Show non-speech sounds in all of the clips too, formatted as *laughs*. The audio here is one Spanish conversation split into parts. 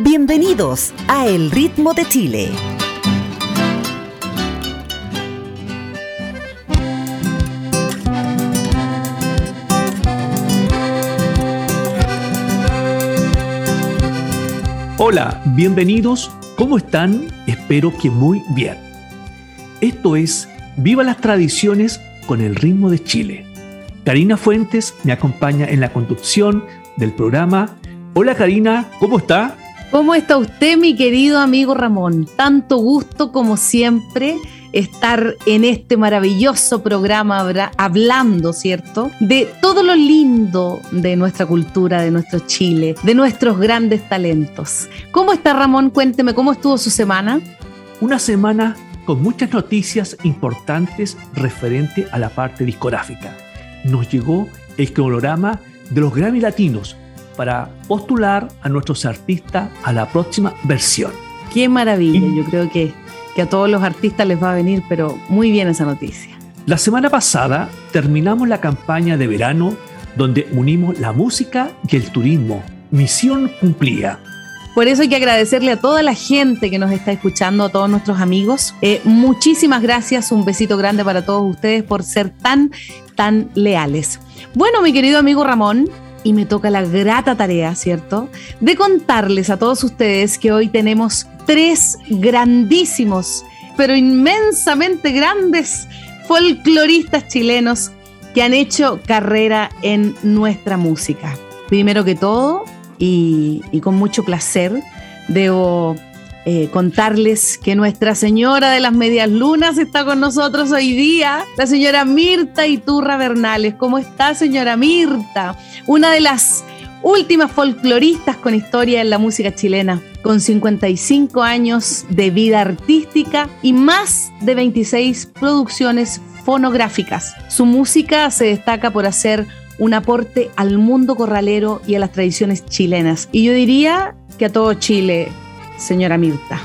Bienvenidos a El Ritmo de Chile. Hola, bienvenidos. ¿Cómo están? Espero que muy bien. Esto es Viva las Tradiciones con el ritmo de Chile. Karina Fuentes me acompaña en la conducción del programa. Hola Karina, ¿cómo está? ¿Cómo está usted, mi querido amigo Ramón? Tanto gusto como siempre estar en este maravilloso programa hablando, ¿cierto? De todo lo lindo de nuestra cultura, de nuestro Chile, de nuestros grandes talentos. ¿Cómo está Ramón? Cuénteme, ¿cómo estuvo su semana? Una semana con muchas noticias importantes referente a la parte discográfica. Nos llegó el cronograma de los Grammy Latinos para postular a nuestros artistas a la próxima versión. Qué maravilla, yo creo que, que a todos los artistas les va a venir, pero muy bien esa noticia. La semana pasada terminamos la campaña de verano donde unimos la música y el turismo. Misión cumplida. Por eso hay que agradecerle a toda la gente que nos está escuchando, a todos nuestros amigos. Eh, muchísimas gracias, un besito grande para todos ustedes por ser tan, tan leales. Bueno, mi querido amigo Ramón, y me toca la grata tarea, ¿cierto?, de contarles a todos ustedes que hoy tenemos tres grandísimos, pero inmensamente grandes folcloristas chilenos que han hecho carrera en nuestra música. Primero que todo, y, y con mucho placer, debo eh, contarles que Nuestra Señora de las Medias Lunas está con nosotros hoy día, la señora Mirta Iturra Bernales. ¿Cómo está, señora Mirta? Una de las últimas folcloristas con historia en la música chilena, con 55 años de vida artística y más de 26 producciones fonográficas. Su música se destaca por hacer un aporte al mundo corralero y a las tradiciones chilenas. Y yo diría que a todo Chile señora Mirta.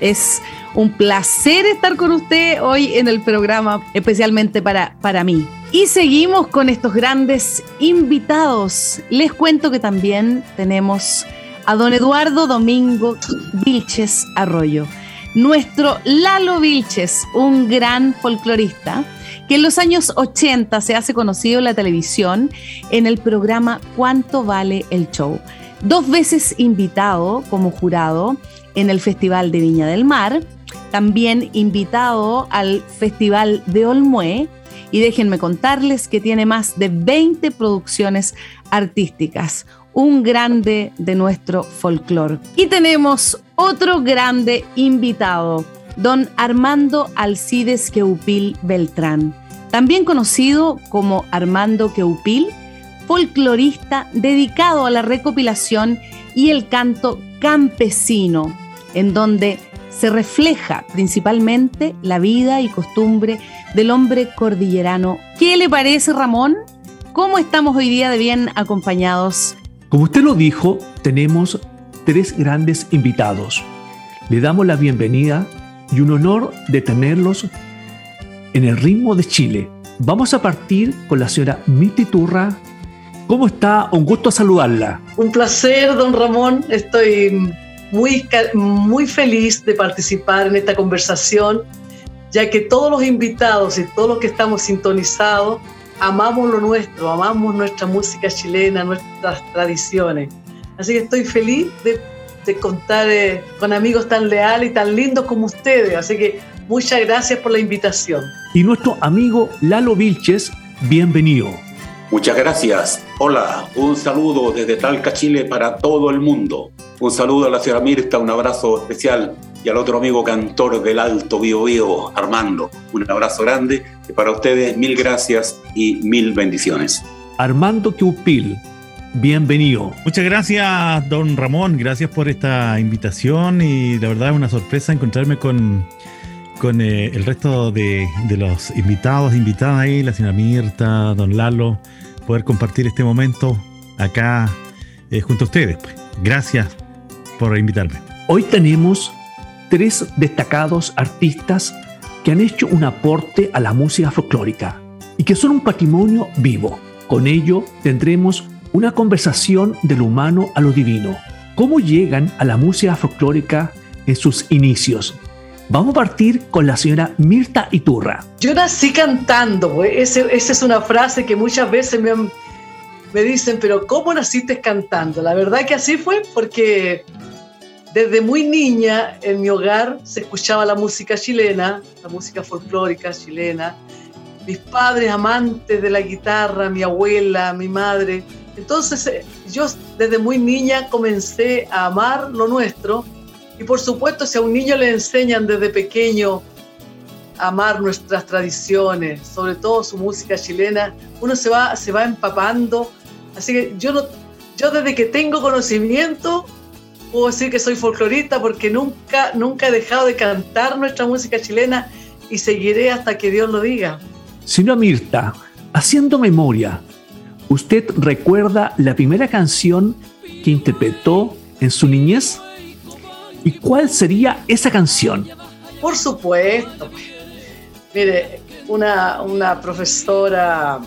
Es un placer estar con usted hoy en el programa, especialmente para, para mí. Y seguimos con estos grandes invitados. Les cuento que también tenemos a don Eduardo Domingo Vilches Arroyo, nuestro Lalo Vilches, un gran folclorista que en los años 80 se hace conocido en la televisión en el programa ¿Cuánto vale el show? Dos veces invitado como jurado en el Festival de Viña del Mar, también invitado al Festival de Olmué y déjenme contarles que tiene más de 20 producciones artísticas, un grande de nuestro folclore. Y tenemos otro grande invitado, don Armando Alcides Queupil Beltrán, también conocido como Armando Queupil folclorista dedicado a la recopilación y el canto campesino, en donde se refleja principalmente la vida y costumbre del hombre cordillerano. ¿Qué le parece, Ramón? ¿Cómo estamos hoy día de bien acompañados? Como usted lo dijo, tenemos tres grandes invitados. Le damos la bienvenida y un honor de tenerlos en el ritmo de Chile. Vamos a partir con la señora Miti Turra ¿Cómo está? Un gusto saludarla. Un placer, don Ramón. Estoy muy, muy feliz de participar en esta conversación, ya que todos los invitados y todos los que estamos sintonizados amamos lo nuestro, amamos nuestra música chilena, nuestras tradiciones. Así que estoy feliz de, contar eh, con amigos tan leales y tan lindos como ustedes. Así que muchas gracias por la invitación. Y nuestro amigo Lalo Vilches, bienvenido. Muchas gracias. Hola, un saludo desde Talca, Chile para todo el mundo. Un saludo a la señora Mirta, un abrazo especial y al otro amigo cantor del Alto Bio Bio, Armando. Un abrazo grande y para ustedes mil gracias y mil bendiciones. Armando Cupil, bienvenido. Muchas gracias, don Ramón. Gracias por esta invitación y la verdad es una sorpresa encontrarme con, con eh, el resto de, los invitados, invitadas ahí, la señora Mirta, don Lalo, poder compartir este momento acá eh, junto a ustedes. Pues. Gracias por invitarme. Hoy tenemos tres destacados artistas que han hecho un aporte a la música folclórica y que son un patrimonio vivo. Con ello tendremos una conversación del humano a lo divino. ¿Cómo llegan a la música folclórica en sus inicios? Vamos a partir con la señora Mirta Iturra. Yo nací cantando, esa es una frase que muchas veces me, me dicen, pero ¿cómo naciste cantando? La verdad que así fue porque desde muy niña en mi hogar se escuchaba la música chilena, la música folclórica chilena. Mis padres amantes de la guitarra, mi abuela, mi madre. Entonces eh, yo desde muy niña comencé a amar lo nuestro y por supuesto si a un niño le enseñan desde pequeño a amar nuestras tradiciones, sobre todo su música chilena, uno se va, se va empapando. Así que yo, yo desde que tengo conocimiento puedo decir que soy folclorista porque nunca, nunca he dejado de cantar nuestra música chilena y seguiré hasta que Dios lo diga. Sino Mirta, haciendo memoria, ¿usted recuerda la primera canción que interpretó en su niñez? ¿Y cuál sería esa canción? Por supuesto. Mire, una, una profesora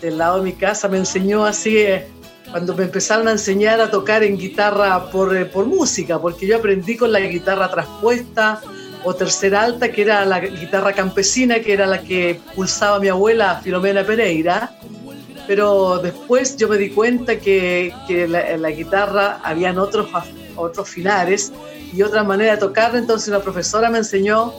del lado de mi casa me enseñó así eh, cuando me empezaron a enseñar a tocar en guitarra por, eh, por música, porque yo aprendí con la guitarra traspuesta o tercera alta, que era la guitarra campesina, que era la que pulsaba mi abuela Filomena Pereira. Pero después yo me di cuenta que, que la, la, guitarra habían otros, otros finares y otra manera de tocar, entonces una profesora me enseñó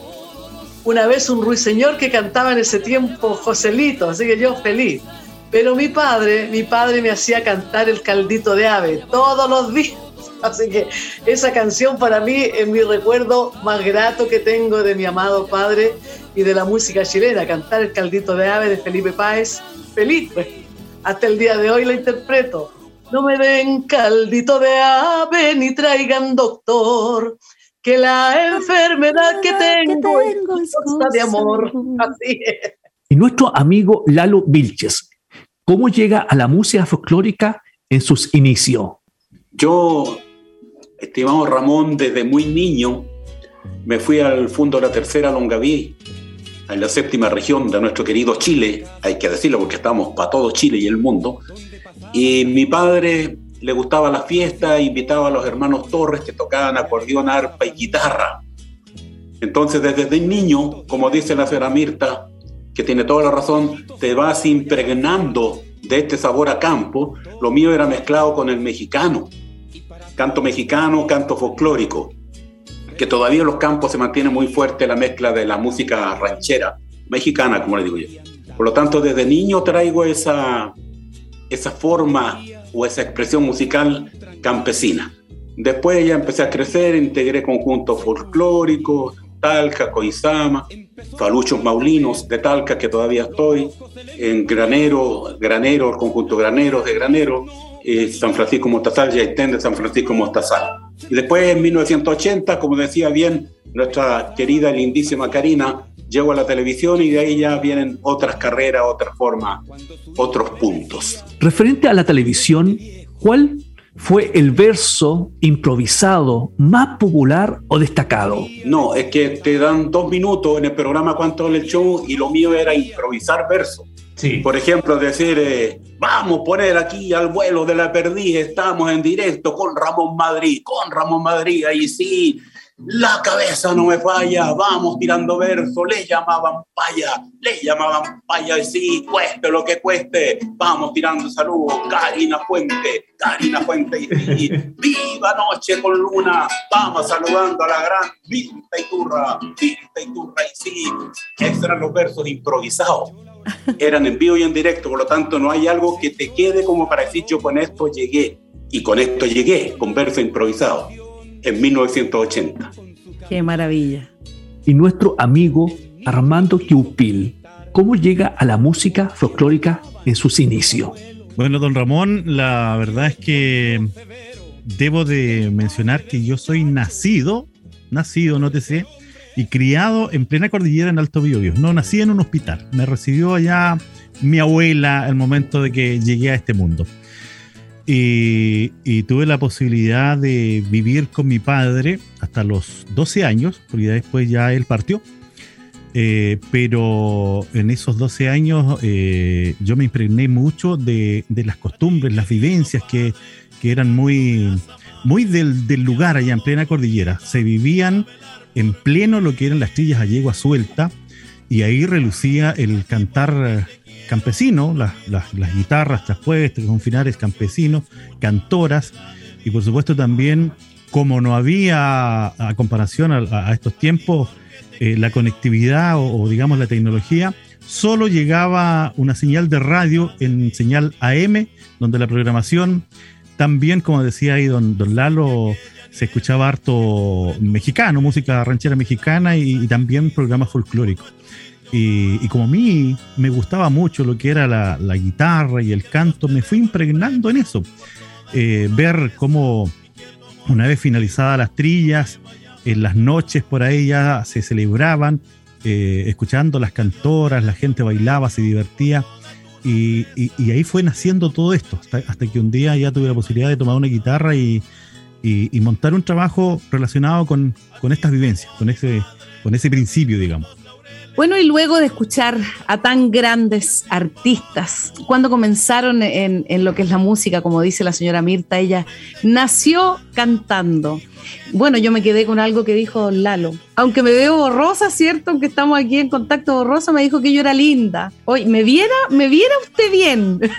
una vez un ruiseñor que cantaba en ese tiempo Joselito, así que yo feliz. Pero mi padre, mi padre me hacía cantar el caldito de ave todos los días. *laughs* Así que esa canción para mí es mi recuerdo más grato que tengo de mi amado padre y de la música chilena. Cantar el caldito de ave de Felipe Páez. Felipe. Hasta el día de hoy la interpreto. No me den caldito de ave ni traigan doctor, que la enfermedad que tengo, es cosa de *laughs* amor. Así es. Y nuestro amigo Lalo Vilches, ¿Cómo llega a la música folclórica en sus inicios? Yo, estimado Ramón, desde muy niño me fui al Fondo de la Tercera Longaví, en la séptima región de nuestro querido Chile, hay que decirlo porque estamos para todo Chile y el mundo. Y mi padre le gustaba la fiesta, invitaba a los hermanos Torres que tocaban acordeón, arpa y guitarra. Entonces, desde niño, como dice la señora Mirta, que tiene toda la razón, te vas impregnando de este sabor a campo. Lo mío era mezclado con el mexicano, canto mexicano, canto folclórico, que todavía en los campos se mantiene muy fuerte la mezcla de la música ranchera, mexicana, como le digo yo. Por lo tanto, desde niño traigo esa, esa forma o esa expresión musical campesina. Después ya empecé a crecer, integré conjuntos folclóricos, Talca, Coizama, Faluchos Maulinos de Talca, que todavía estoy, en Granero, Granero, el conjunto Graneros de Granero, eh, San Francisco Mostazal, Yaitén de San Francisco Mostazal. Y después, en 1980, como decía bien nuestra querida lindísima Karina, llego a la televisión y de ahí ya vienen otras carreras, otras formas, otros puntos. Referente a la televisión, ¿cuál fue el verso improvisado más popular o destacado? No, es que te dan dos minutos en el programa Cuánto el show y lo mío era improvisar verso. Sí. Por ejemplo, decir, eh, vamos a poner aquí al vuelo de la perdiz, estamos en directo con Ramón Madrid, con Ramón Madrid, ahí sí, la cabeza no me falla, vamos tirando verso, le llamaban paya, le llamaban paya. Y sí, cueste lo que cueste, vamos tirando saludos, Karina Fuente, Karina Fuente. Y sí, viva noche con luna, vamos saludando a la gran Vinta Iturra, Vinta Iturra. Y sí, esos eran los versos improvisados, eran en vivo y en directo, por lo tanto no hay algo que te quede como para decir yo con esto llegué, y con esto llegué, con verso improvisado en 1980. Qué maravilla. Y nuestro amigo Armando Kiupil, ¿cómo llega a la música folclórica en sus inicios? Bueno, don Ramón, la verdad es que debo de mencionar que yo soy nacido, nacido, no te sé, y criado en plena cordillera en Alto Biobío. No nací en un hospital, me recibió allá mi abuela al momento de que llegué a este mundo. Y, tuve la posibilidad de vivir con mi padre hasta los 12 años, porque después ya él partió. Eh, pero en esos 12 años eh, yo me impregné mucho de, las costumbres, las vivencias que, eran muy, muy del, del, lugar allá en plena cordillera. Se vivían en pleno lo que eran las trillas a yegua suelta y ahí relucía el cantar campesino, las, las, guitarras traspuestas, con finales campesinos, cantoras, y por supuesto también, como no había, a comparación a, estos tiempos, eh, la conectividad o, digamos la tecnología, solo llegaba una señal de radio en señal AM, donde la programación también, como decía ahí don, don Lalo, se escuchaba harto mexicano, música ranchera mexicana y también programas folclóricos. Y, como a mí me gustaba mucho lo que era la, guitarra y el canto, me fui impregnando en eso. Eh, ver cómo una vez finalizadas las trillas, en las noches por ahí ya se celebraban, eh, escuchando las cantoras, la gente bailaba, se divertía. Y, ahí fue naciendo todo esto, hasta, que un día ya tuve la posibilidad de tomar una guitarra y, montar un trabajo relacionado con, con estas vivencias, con ese, con ese principio, digamos. Bueno, y luego de escuchar a tan grandes artistas, cuando comenzaron en, lo que es la música, como dice la señora Mirta, ella nació cantando. Bueno, yo me quedé con algo que dijo Lalo. Aunque me veo borrosa, ¿cierto? Aunque estamos aquí en contacto borroso, me dijo que yo era linda. Oye, me viera, me viera usted bien. *laughs*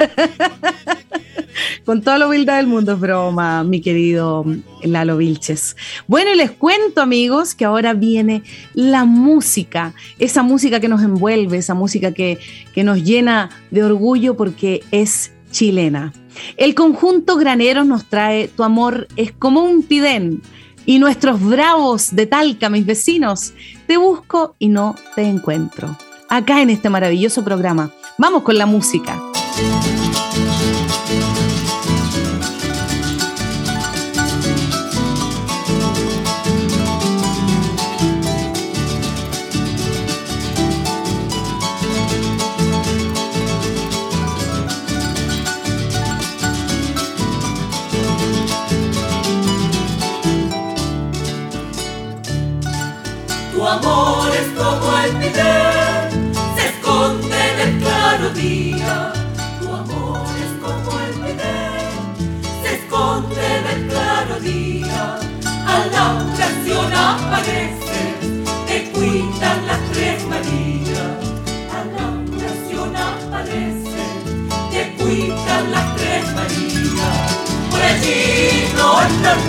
con toda la humildad del mundo, broma, mi querido Lalo Vilches. Bueno, y les cuento, amigos, que ahora viene la música, esa música que nos envuelve, esa música que, que nos llena de orgullo porque es chilena. El conjunto Graneros nos trae Tu amor es como un pidén. Y nuestros bravos de Talca, mis vecinos, te busco y no te encuentro. Acá en este maravilloso programa. Vamos con la música. Amor es como el pidel, se esconde en el claro día. Tu amor es como el pidel, se esconde en el claro día. A la oración aparece, te cuidan las tres Marías. A la oración aparece, te cuidan las tres Marías. Por allí no, no,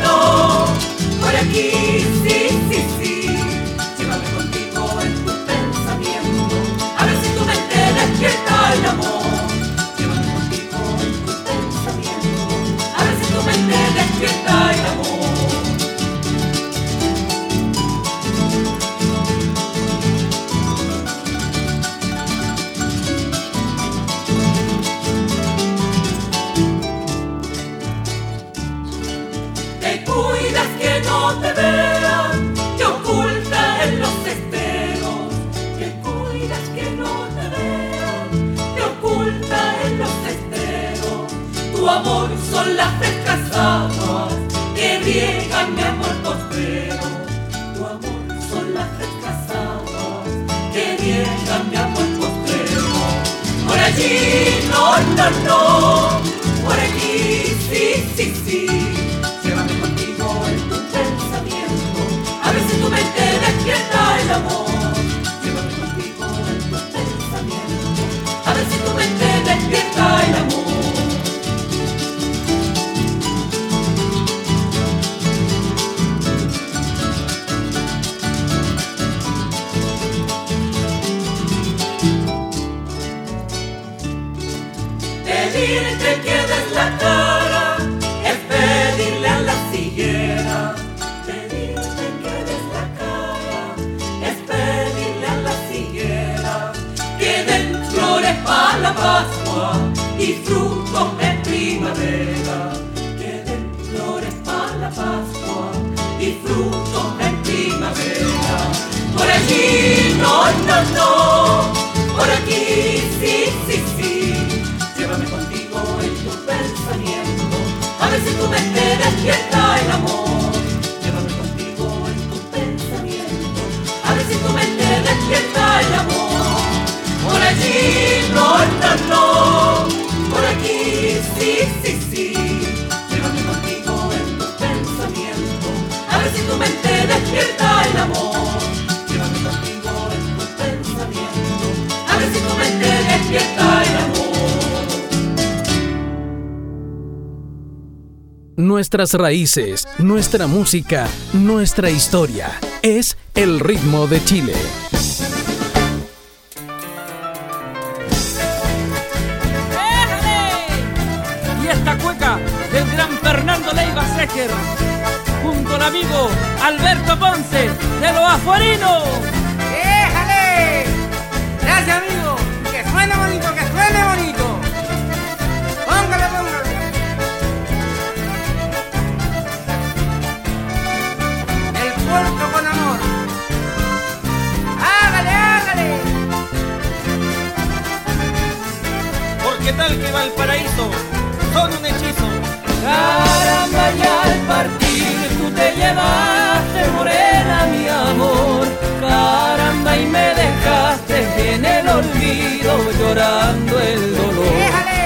no, no, por aquí, sí, sí, sí. Llévame contigo en tu pensamiento, a ver si tu mente despierta el amor. Llévame contigo en tu pensamiento, a ver si tu mente despierta el amor. Por allí, no, no, no, por aquí, sí, sí, sí. Llévame contigo en tu pensamiento, a ver si tu mente despierta el amor. Nuestras raíces, nuestra música, nuestra historia. Es el ritmo de Chile. Llorando el dolor.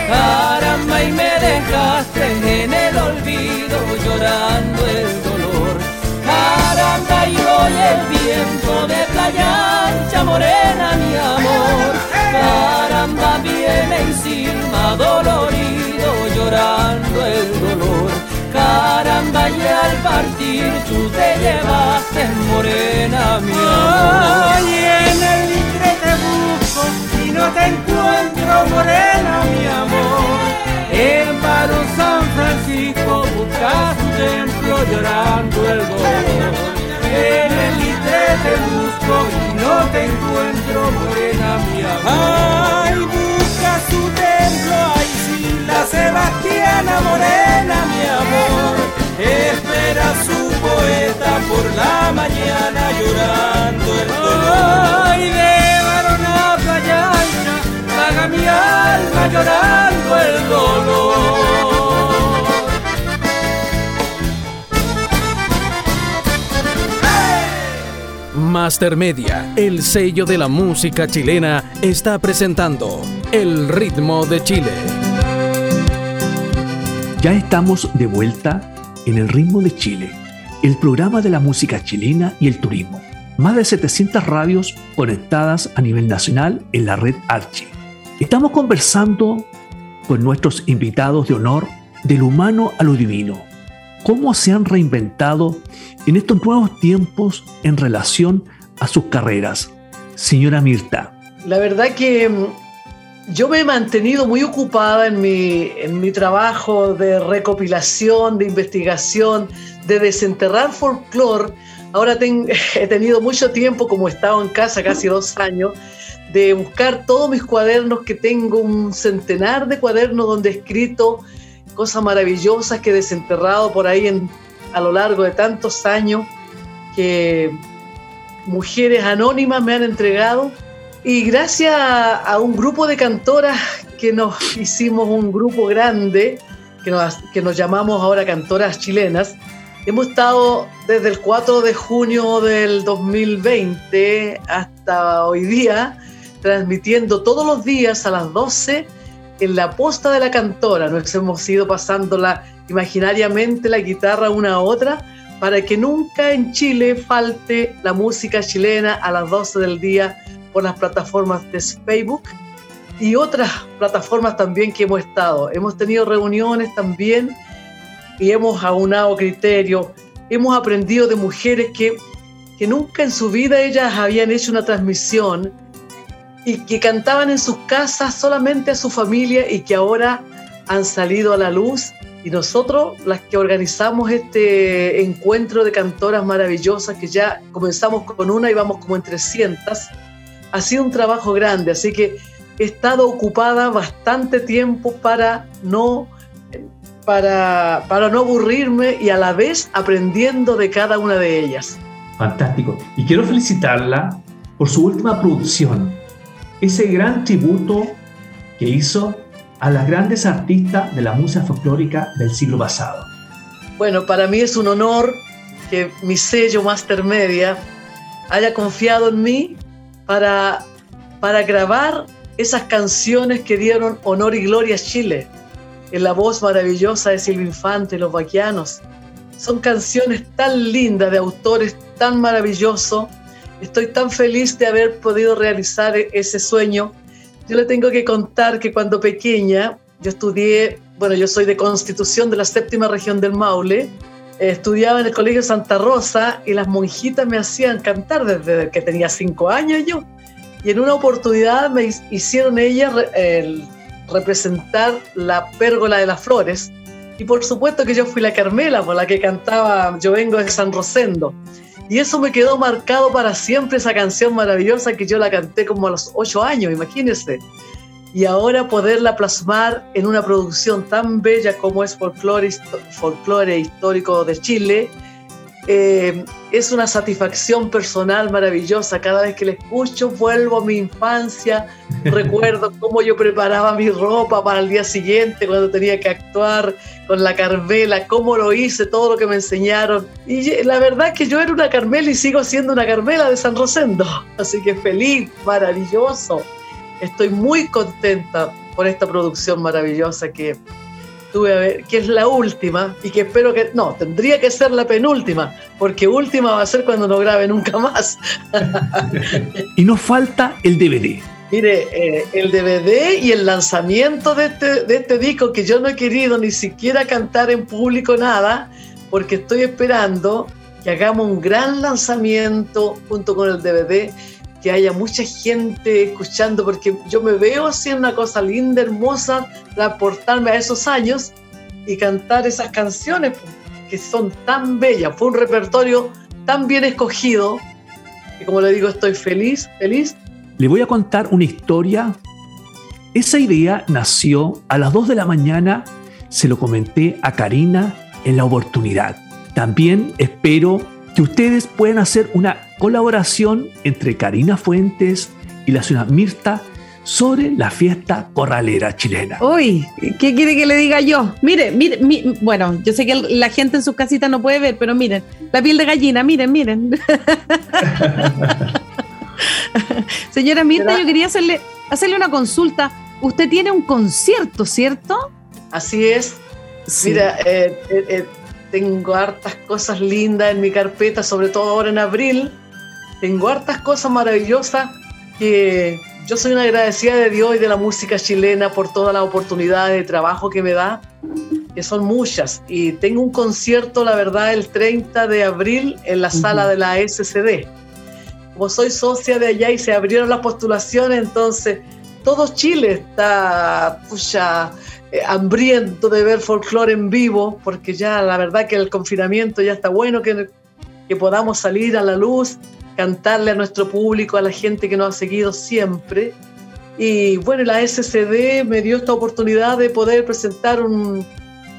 Caramba, y me dejaste en el olvido llorando el dolor. Caramba, y hoy el viento de playa ancha morena, mi amor. Caramba, viene encima dolorido llorando el dolor. Caramba, y al partir tú te llevaste morena, mi amor. Ay, en el te encuentro, morena, mi amor. En Barón San Francisco busca su templo llorando el dolor. En el litre te busco y no te encuentro, morena, mi amor. Ay, busca su templo, ay sí, la Sebastiana Morena, mi amor. Espera su poeta por la mañana llorando el dolor. Paga mi alma llorando el dolor. Master Media, el sello de la música chilena, está presentando El ritmo de Chile. Ya estamos de vuelta en el ritmo de Chile, el programa de la música chilena y el turismo. Más de 700 radios conectadas a nivel nacional en la red Archi. Estamos conversando con nuestros invitados de honor del humano a lo divino. ¿Cómo se han reinventado en estos nuevos tiempos en relación a sus carreras? Señora Mirta, La verdad que mm, yo me he mantenido muy ocupada en mi, en mi trabajo de recopilación, de investigación, de desenterrar folclore. Ahora *laughs* he tenido mucho tiempo, como he estado en casa casi dos años, de buscar todos mis cuadernos, que tengo un centenar de cuadernos donde he escrito cosas maravillosas que he desenterrado por ahí en, a lo largo de tantos años, que mujeres anónimas me han entregado. Y gracias a, un grupo de cantoras que nos hicimos un grupo grande, que nos, que nos llamamos ahora Cantoras Chilenas, hemos estado desde el 4 de junio del 2020 hasta hoy día transmitiendo todos los días a las 12 en la posta de la cantora. Nos hemos ido pasándola imaginariamente la guitarra una a otra para que nunca en Chile falte la música chilena a las 12 del día por las plataformas de Facebook y otras plataformas también que hemos estado. Hemos tenido reuniones también y hemos aunado criterios, hemos aprendido de mujeres que, que nunca en su vida ellas habían hecho una transmisión y que cantaban en sus casas solamente a su familia y que ahora han salido a la luz. Y nosotros las que organizamos este encuentro de cantoras maravillosas que ya comenzamos con una y vamos como en 300 ha sido un trabajo grande. Así que he estado ocupada bastante tiempo para no para, para no aburrirme y a la vez aprendiendo de cada una de ellas. Fantástico. Y quiero felicitarla por su última producción, ese gran tributo que hizo a las grandes artistas de la música folclórica del siglo pasado. Bueno, para mí es un honor que mi sello Master Media haya confiado en mí para, para grabar esas canciones que dieron honor y gloria a Chile, en la voz maravillosa de Silvio Infante, Los Vaquianos. Son canciones tan lindas de autores tan maravillosos. Estoy tan feliz de haber podido realizar ese sueño. Yo le tengo que contar que cuando pequeña, yo estudié, bueno, yo soy de Constitución de la séptima región del Maule, estudiaba en el Colegio Santa Rosa y las monjitas me hacían cantar desde que tenía cinco años yo. Y en una oportunidad me hicieron ellas representar la pérgola de las flores. Y por supuesto que yo fui la Carmela, por la que cantaba Yo vengo de San Rosendo. Y eso me quedó marcado para siempre, esa canción maravillosa que yo la canté como a los ocho años, imagínense. Y ahora poderla plasmar en una producción tan bella como es folclore Histórico de Chile, eh, es una satisfacción personal maravillosa. Cada vez que la escucho vuelvo a mi infancia, *laughs* recuerdo cómo yo preparaba mi ropa para el día siguiente cuando tenía que actuar con la Carmela, cómo lo hice, todo lo que me enseñaron. Y la verdad es que yo era una Carmela y sigo siendo una Carmela de San Rosendo. *laughs* Así que feliz, maravilloso. Estoy muy contenta por esta producción maravillosa que tuve a ver, que es la última y que espero que, no, tendría que ser la penúltima, porque última va a ser cuando no grabe nunca más. *laughs* y nos falta el DVD. Mire, eh, el DVD y el lanzamiento de este, de este disco que yo no he querido ni siquiera cantar en público nada, porque estoy esperando que hagamos un gran lanzamiento junto con el DVD que haya mucha gente escuchando, porque yo me veo haciendo una cosa linda, hermosa, aportarme a esos años y cantar esas canciones que son tan bellas. Fue un repertorio tan bien escogido que, como le digo, estoy feliz, feliz. Le voy a contar una historia. Esa idea nació a las 2 de la mañana, se lo comenté a Karina en la oportunidad. También espero que ustedes puedan hacer una colaboración entre Karina Fuentes y la señora Mirta sobre la fiesta corralera chilena. Uy, ¿qué quiere que le diga yo? Mire, mire, bueno, yo sé que la gente en sus casitas no puede ver, pero miren, la piel de gallina, miren, miren. *laughs* Señora Mirta, yo quería hacerle, hacerle una consulta. Usted tiene un concierto, ¿cierto? Así es. Mira, eh, eh, eh tengo hartas cosas lindas en mi carpeta, sobre todo ahora en abril. Tengo hartas cosas maravillosas que yo soy una agradecida de Dios y de la música chilena por todas las oportunidades de trabajo que me da, que son muchas. Y tengo un concierto, la verdad, el 30 de abril en la sala de la SCD. Como soy socia de allá y se abrieron las postulaciones, entonces todo Chile está pucha, eh, hambriento de ver folclore en vivo, porque ya la verdad que el confinamiento ya está bueno, que, que podamos salir a la luz, cantarle a nuestro público, a la gente que nos ha seguido siempre. Y bueno, la SCD me dio esta oportunidad de poder presentar un,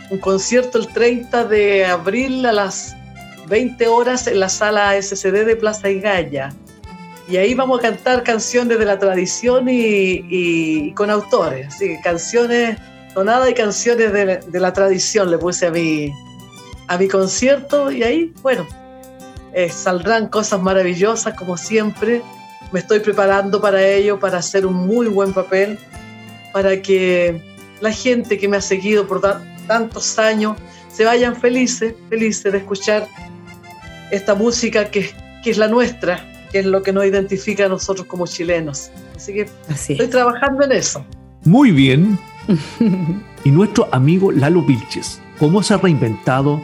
un concierto el 30 de abril a las 20 horas en la sala SCD de Plaza Igaya. Y ahí vamos a cantar canciones de la tradición y, y con autores, así canciones tonada y canciones de, la tradición le puse a mi, a mi concierto y ahí, bueno, eh, saldrán cosas maravillosas como siempre. Me estoy preparando para ello, para hacer un muy buen papel, para que la gente que me ha seguido por tantos años se vayan felices, felices de escuchar esta música que, que es la nuestra, que es lo que nos identifica a nosotros como chilenos. Así que estoy trabajando en eso. Muy bien, *laughs* y nuestro amigo Lalo Vilches, ¿cómo se ha reinventado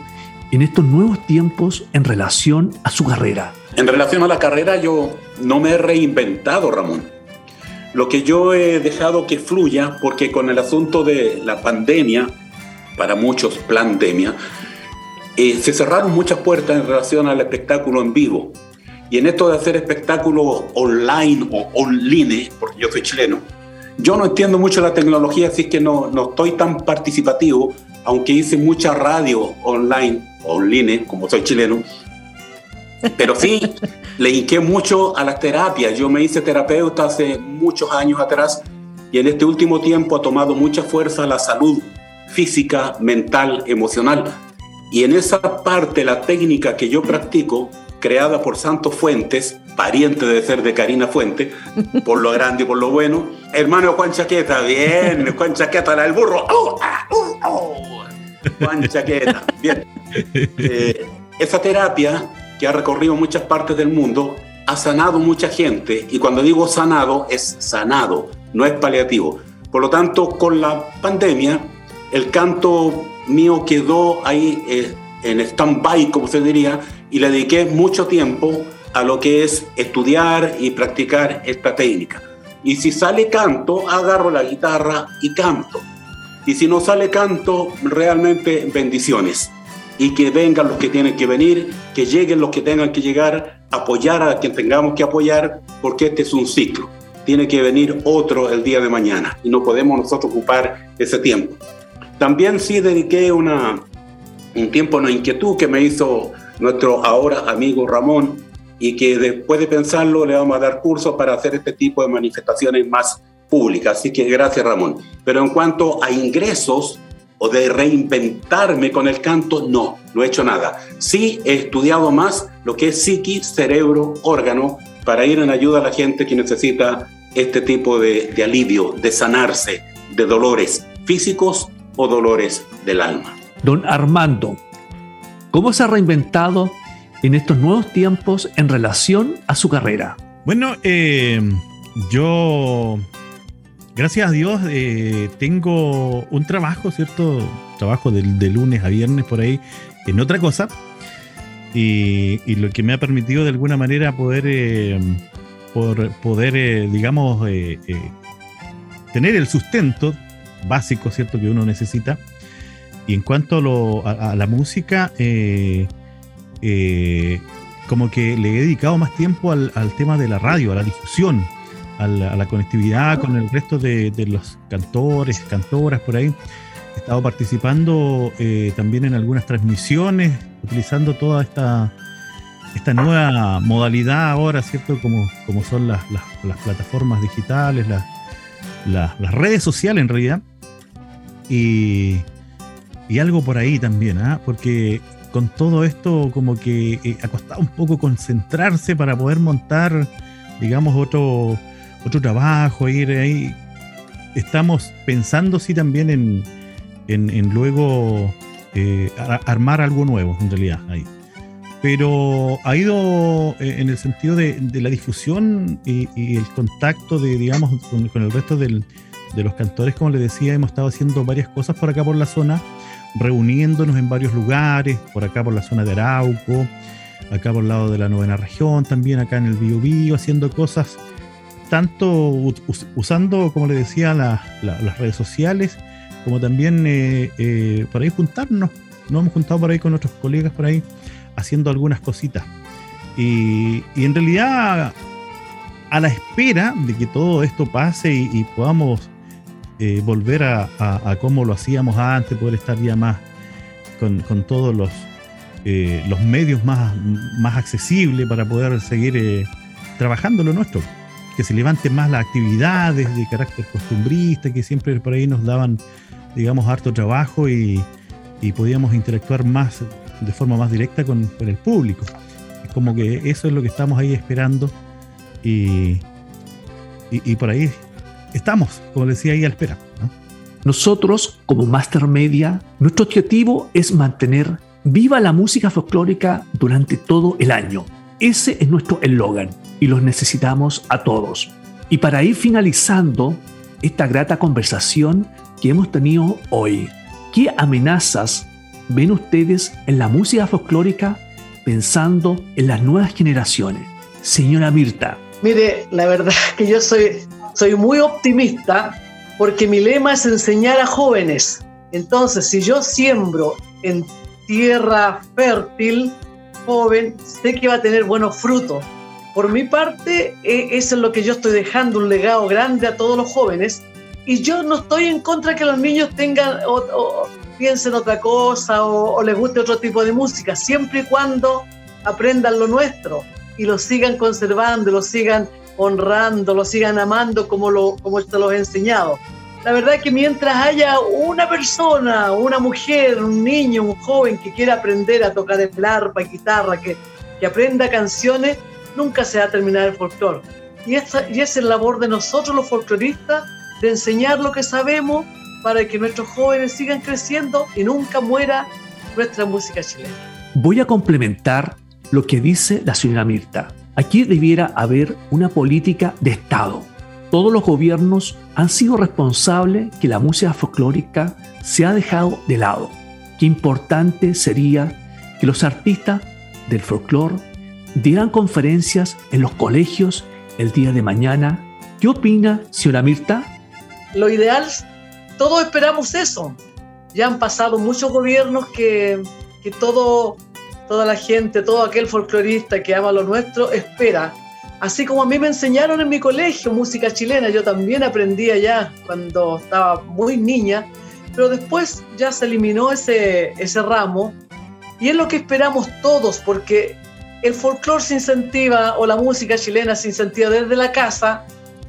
en estos nuevos tiempos en relación a su carrera? En relación a la carrera yo no me he reinventado, Ramón. Lo que yo he dejado que fluya, porque con el asunto de la pandemia, para muchos pandemia, eh, se cerraron muchas puertas en relación al espectáculo en vivo. Y en esto de hacer espectáculos online o online, porque yo soy chileno, yo no entiendo mucho la tecnología, así que no, no estoy tan participativo, aunque hice mucha radio online, online, como soy chileno. Pero sí, *laughs* le hinqué mucho a las terapias. Yo me hice terapeuta hace muchos años atrás y en este último tiempo ha tomado mucha fuerza la salud física, mental, emocional. Y en esa parte, la técnica que yo practico, creada por Santos Fuentes, pariente de ser de Karina Fuente, por lo grande y por lo bueno. Hermano Juan Chaqueta, bien, Juan Chaqueta, la del burro. ¡Oh, ah, oh, oh! Juan Chaqueta, bien. Eh, esa terapia que ha recorrido muchas partes del mundo ha sanado mucha gente y cuando digo sanado es sanado, no es paliativo. Por lo tanto, con la pandemia, el canto mío quedó ahí eh, en stand-by, como se diría, y le dediqué mucho tiempo a lo que es estudiar y practicar esta técnica. Y si sale canto, agarro la guitarra y canto. Y si no sale canto, realmente bendiciones. Y que vengan los que tienen que venir, que lleguen los que tengan que llegar, apoyar a quien tengamos que apoyar, porque este es un ciclo. Tiene que venir otro el día de mañana y no podemos nosotros ocupar ese tiempo. También sí dediqué una, un tiempo, una inquietud que me hizo nuestro ahora amigo Ramón y que después de pensarlo le vamos a dar cursos para hacer este tipo de manifestaciones más públicas. Así que gracias Ramón. Pero en cuanto a ingresos o de reinventarme con el canto, no, no he hecho nada. Sí he estudiado más lo que es psiqui, cerebro, órgano, para ir en ayuda a la gente que necesita este tipo de, de alivio, de sanarse de dolores físicos o dolores del alma. Don Armando, ¿cómo se ha reinventado en estos nuevos tiempos en relación a su carrera? Bueno, eh, yo, gracias a Dios, eh, tengo un trabajo, ¿cierto? Trabajo de, lunes a viernes por ahí en otra cosa. Y, lo que me ha permitido de alguna manera poder, eh, por, poder digamos, tener el sustento básico, ¿cierto? Que uno necesita. Y en cuanto a, lo, a, a la música, eh, como que le he dedicado más tiempo al, tema de la radio, a la difusión, a la, conectividad con el resto de, los cantores, cantoras por ahí. He estado participando eh, también en algunas transmisiones, utilizando toda esta, esta nueva modalidad ahora, ¿cierto? Como, como son las, las, las plataformas digitales, las, las, redes sociales en realidad. Y, y algo por ahí también, ¿ah? porque con todo esto como que eh, ha costado un poco concentrarse para poder montar, digamos, otro, otro trabajo, ir ahí. Estamos pensando sí también en, en, luego eh, armar algo nuevo, en realidad, ahí. Pero ha ido eh, en el sentido de, la difusión y, el contacto de, digamos, con, con el resto del, de los cantores, como les decía, hemos estado haciendo varias cosas por acá por la zona reuniéndonos en varios lugares, por acá por la zona de Arauco, acá por el lado de la novena región, también acá en el Biobío, haciendo cosas, tanto usando, como les decía, la, la, las redes sociales, como también eh, eh, por ahí juntarnos. Nos hemos juntado por ahí con nuestros colegas por ahí, haciendo algunas cositas. Y, en realidad, a la espera de que todo esto pase y podamos eh, volver a, a, cómo lo hacíamos antes, poder estar ya más con, todos los, eh, medios más, accesibles para poder seguir eh, trabajando lo nuestro. Que se levanten más las actividades de carácter costumbrista, que siempre por ahí nos daban, digamos, harto trabajo y, podíamos interactuar más de forma más directa con, el público. Es como que eso es lo que estamos ahí esperando y por ahí estamos, como decía ahí, a la espera. ¿no? Nosotros, como Master Media, nuestro objetivo es mantener viva la música folclórica durante todo el año. Ese es nuestro eslogan y los necesitamos a todos. Y para ir finalizando esta grata conversación que hemos tenido hoy, ¿qué amenazas ven ustedes en la música folclórica pensando en las nuevas generaciones? Señora Mirta. Mire, la verdad *laughs* que yo soy soy muy optimista porque mi lema es enseñar a jóvenes. Entonces, si yo siembro en tierra fértil, joven, sé que va a tener buenos frutos. Por mi parte, e, eso es lo que yo estoy dejando, un legado grande a todos los jóvenes. Y yo no estoy en contra que los niños tengan o, piensen otra cosa o, o les guste otro tipo de música, siempre y cuando aprendan lo nuestro y lo sigan conservando, lo sigan honrando, lo sigan amando como, lo, como te lo he enseñado. La verdad es que mientras haya una persona, una mujer, un niño, un joven que quiera aprender a tocar el arpa guitarra, que, que aprenda canciones, nunca se va a terminar el folclore. Y, esta, y es el labor de nosotros los folcloristas de enseñar lo que sabemos para que nuestros jóvenes sigan creciendo y nunca muera nuestra música chilena. Voy a complementar lo que dice la señora Mirta. Aquí debiera haber una política de Estado. Todos los gobiernos han sido responsables que la música folclórica se ha dejado de lado. Qué importante sería que los artistas del folclore dieran conferencias en los colegios el día de mañana. ¿Qué opina, señora Mirta? Lo ideal, todos esperamos eso. Ya han pasado muchos gobiernos que, que todo, toda la gente, todo aquel folclorista que ama lo nuestro, espera. Así como a mí me enseñaron en mi colegio música chilena, yo también aprendí allá cuando estaba muy niña, pero después ya se eliminó ese, ese ramo y es lo que esperamos todos, porque el folclore se incentiva o la música chilena se incentiva desde la casa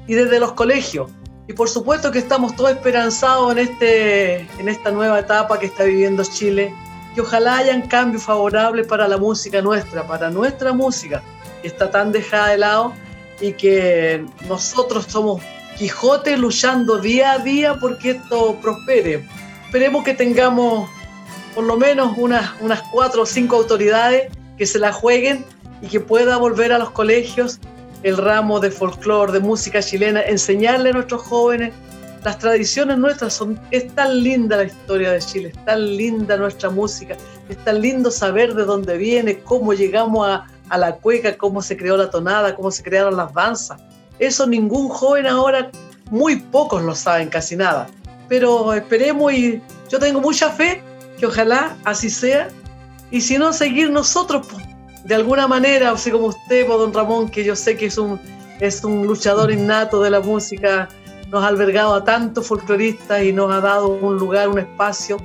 y desde los colegios. Y por supuesto que estamos todos esperanzados en, este, en esta nueva etapa que está viviendo Chile, que ojalá hayan cambios favorables para la música nuestra, para nuestra música, que está tan dejada de lado y que nosotros somos Quijote luchando día a día porque esto prospere. Esperemos que tengamos por lo menos unas, unas cuatro o cinco autoridades que se la jueguen y que pueda volver a los colegios el ramo de folclore, de música chilena, enseñarle a nuestros jóvenes las tradiciones nuestras. Son, es tan linda la historia de Chile, es tan linda nuestra música, es tan lindo saber de dónde viene, cómo llegamos a, a la cueca, cómo se creó la tonada, cómo se crearon las danzas. Eso ningún joven ahora, muy pocos lo saben, casi nada. Pero esperemos y yo tengo mucha fe que ojalá así sea y si no, seguir nosotros, de alguna manera, así como usted, don Ramón, que yo sé que es un, es un luchador innato de la música, nos ha albergado a tantos folcloristas y nos ha dado un lugar, un espacio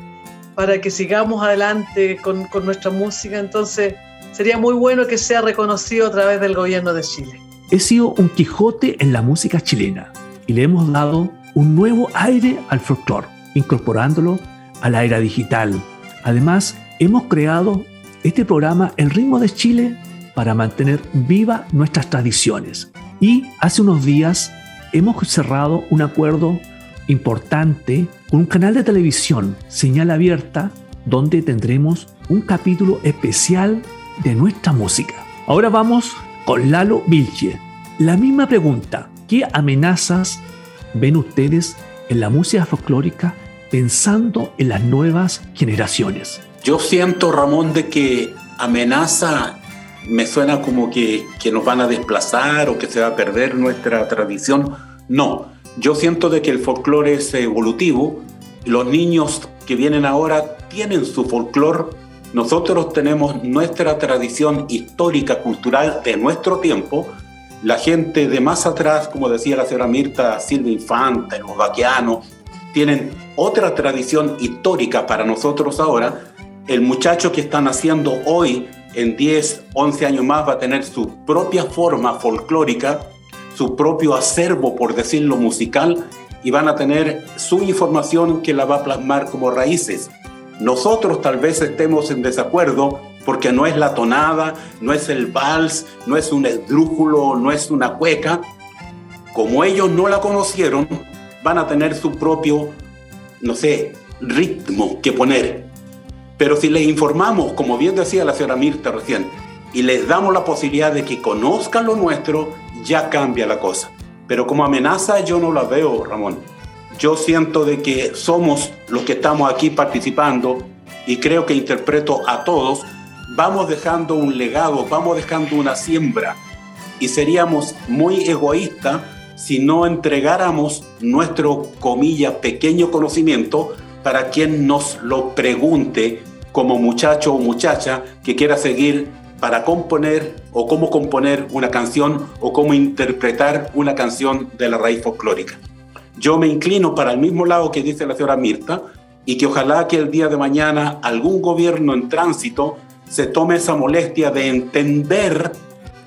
para que sigamos adelante con, con nuestra música. Entonces, sería muy bueno que sea reconocido a través del gobierno de Chile. He sido un Quijote en la música chilena y le hemos dado un nuevo aire al folclore, incorporándolo a la era digital. Además, hemos creado este programa El ritmo de Chile para mantener viva nuestras tradiciones. Y hace unos días hemos cerrado un acuerdo importante con un canal de televisión, señal abierta, donde tendremos un capítulo especial de nuestra música. Ahora vamos con Lalo Vilche. La misma pregunta, ¿qué amenazas ven ustedes en la música folclórica pensando en las nuevas generaciones? Yo siento, Ramón, de que amenaza me suena como que, que, nos van a desplazar o que se va a perder nuestra tradición. No, yo siento de que el folclore es evolutivo. Los niños que vienen ahora tienen su folclore. Nosotros tenemos nuestra tradición histórica, cultural de nuestro tiempo. La gente de más atrás, como decía la señora Mirta, Silvia Infante, los vaquianos, tienen otra tradición histórica para nosotros ahora el muchacho que está naciendo hoy, en 10, 11 años más, va a tener su propia forma folclórica, su propio acervo, por decirlo, musical, y van a tener su información que la va a plasmar como raíces. Nosotros tal vez estemos en desacuerdo porque no es la tonada, no es el vals, no es un esdrújulo, no es una cueca. Como ellos no la conocieron, van a tener su propio, no sé, ritmo que poner. Pero si les informamos, como bien decía la señora Mirta recién, y les damos la posibilidad de que conozcan lo nuestro, ya cambia la cosa. Pero como amenaza yo no la veo, Ramón. Yo siento de que somos los que estamos aquí participando y creo que interpreto a todos, vamos dejando un legado, vamos dejando una siembra y seríamos muy egoístas si no entregáramos nuestro, comilla, pequeño conocimiento para quien nos lo pregunte como muchacho o muchacha que quiera seguir para componer o cómo componer una canción o cómo interpretar una canción de la raíz folclórica. Yo me inclino para el mismo lado que dice la señora Mirta y que ojalá que el día de mañana algún gobierno en tránsito se tome esa molestia de entender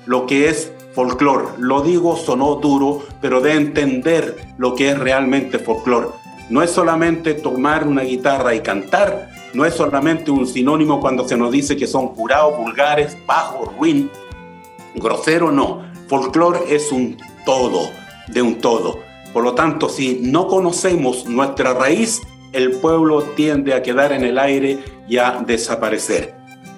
lo que es folclore. Lo digo, sonó duro, pero de entender lo que es realmente folclore. No es solamente tomar una guitarra y cantar, no es solamente un sinónimo cuando se nos dice que son curados, vulgares, bajos, ruin, grosero, no. Folclore es un todo, de un todo. Por lo tanto, si no conocemos nuestra raíz, el pueblo tiende a quedar en el aire y a desaparecer.